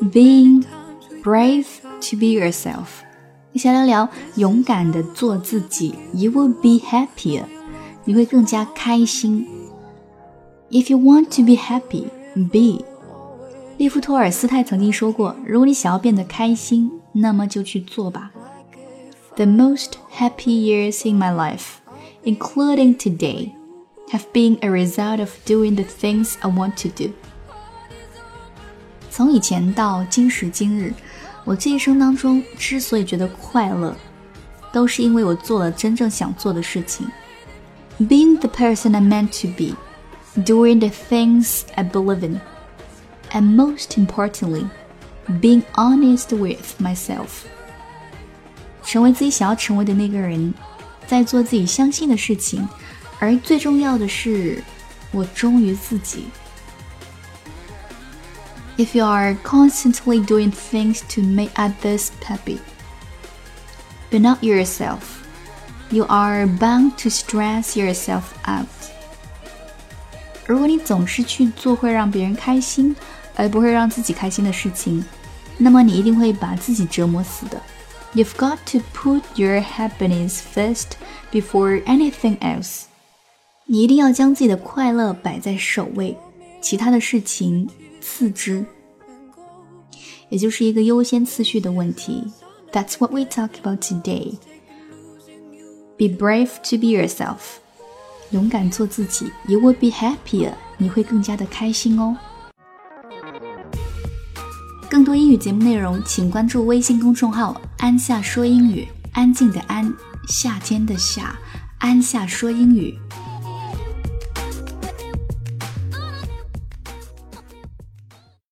being brave to be yourself。你想聊聊勇敢的做自己，you will be happier。你会更加开心。If you want to be happy, be。列夫托尔斯泰曾经说过，如果你想要变得开心，那么就去做吧。The most happy years in my life, including today, have been a result of doing the things I want to do. 从以前到今时今日，我这一生当中之所以觉得快乐，都是因为我做了真正想做的事情。Being the person I'm meant to be, doing the things I believe in, and most importantly, being honest with myself. 成为自己想要成为的那个人，在做自己相信的事情，而最重要的是，我忠于自己。if you are constantly doing things to make others happy, but not yourself, you are bound to stress yourself out. 如果你总是去做会让别人开心，而不会让自己开心的事情，那么你一定会把自己折磨死的。You've got to put your happiness first before anything else. 你一定要将自己的快乐摆在首位，其他的事情 次之，也就是一个优先次序的问题。That's what we talk about today. Be brave to be yourself. 勇敢做自己，You will be happier. 你会更加的开心哦。更多英语节目内容，请关注微信公众号“安夏说英语”。安静的安，夏天的夏，安夏说英语。